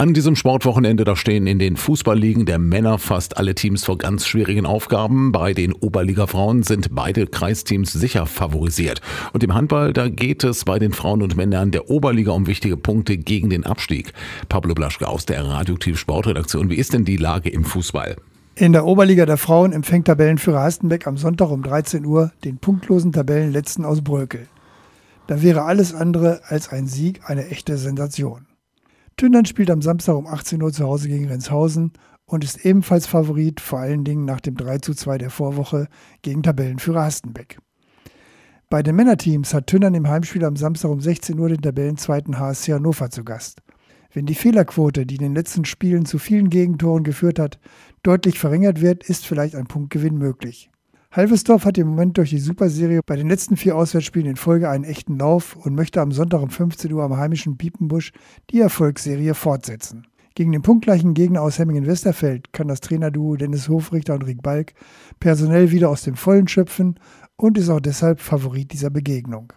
An diesem Sportwochenende, da stehen in den Fußballligen der Männer fast alle Teams vor ganz schwierigen Aufgaben. Bei den Oberliga-Frauen sind beide Kreisteams sicher favorisiert. Und im Handball, da geht es bei den Frauen und Männern der Oberliga um wichtige Punkte gegen den Abstieg. Pablo Blaschke aus der Radioaktiv Sportredaktion. Wie ist denn die Lage im Fußball? In der Oberliga der Frauen empfängt Tabellenführer Hastenbeck am Sonntag um 13 Uhr den punktlosen Tabellenletzten aus Brökel. Da wäre alles andere als ein Sieg eine echte Sensation. Tündern spielt am Samstag um 18 Uhr zu Hause gegen Renshausen und ist ebenfalls Favorit, vor allen Dingen nach dem 3 zu 2 der Vorwoche gegen Tabellenführer Hastenbeck. Bei den Männerteams hat Tündern im Heimspiel am Samstag um 16 Uhr den Tabellenzweiten HSC Hannover zu Gast. Wenn die Fehlerquote, die in den letzten Spielen zu vielen Gegentoren geführt hat, deutlich verringert wird, ist vielleicht ein Punktgewinn möglich. Halvesdorf hat im Moment durch die Superserie bei den letzten vier Auswärtsspielen in Folge einen echten Lauf und möchte am Sonntag um 15 Uhr am heimischen Piepenbusch die Erfolgsserie fortsetzen. Gegen den punktgleichen Gegner aus Hemmingen-Westerfeld kann das Trainerduo Dennis Hofrichter und Rick Balk personell wieder aus dem Vollen schöpfen und ist auch deshalb Favorit dieser Begegnung.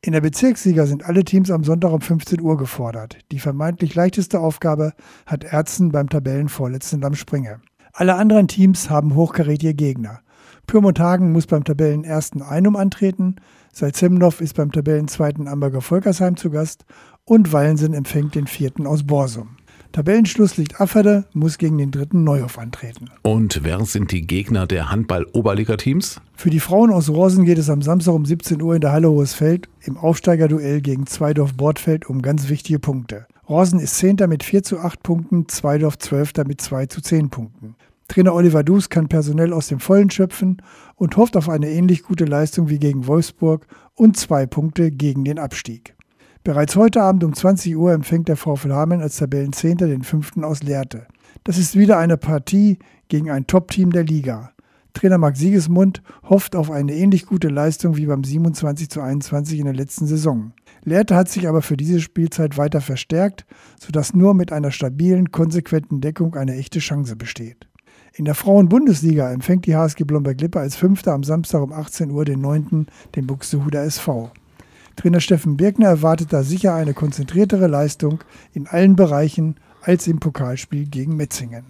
In der Bezirksliga sind alle Teams am Sonntag um 15 Uhr gefordert. Die vermeintlich leichteste Aufgabe hat Erzen beim Tabellenvorletzten am Springe. Alle anderen Teams haben hochkarätige Gegner. Pyrmont muss beim Tabellenersten Einum antreten, Salzemdorf ist beim Tabellenzweiten Amberger Volkersheim zu Gast und Wallensen empfängt den vierten aus Borsum. Tabellenschluss liegt Afferde, muss gegen den dritten Neuhof antreten. Und wer sind die Gegner der Handball-Oberliga-Teams? Für die Frauen aus Rosen geht es am Samstag um 17 Uhr in der Halle Hohesfeld im Aufsteigerduell gegen Zweidorf-Bordfeld um ganz wichtige Punkte. Rosen ist Zehnter mit 4 zu 8 Punkten, Zweidorf Zwölfter mit 2 zu 10 Punkten. Trainer Oliver Dus kann personell aus dem Vollen schöpfen und hofft auf eine ähnlich gute Leistung wie gegen Wolfsburg und zwei Punkte gegen den Abstieg. Bereits heute Abend um 20 Uhr empfängt der VfL Hameln als Tabellenzehnter den fünften aus Lehrte. Das ist wieder eine Partie gegen ein Top-Team der Liga. Trainer Marc Siegesmund hofft auf eine ähnlich gute Leistung wie beim 27 zu 21 in der letzten Saison. Lehrte hat sich aber für diese Spielzeit weiter verstärkt, sodass nur mit einer stabilen, konsequenten Deckung eine echte Chance besteht. In der Frauen-Bundesliga empfängt die HSG Blomberg-Lippe als Fünfter am Samstag um 18 Uhr den 9. den Buxtehuder SV. Trainer Steffen Birkner erwartet da sicher eine konzentriertere Leistung in allen Bereichen als im Pokalspiel gegen Metzingen.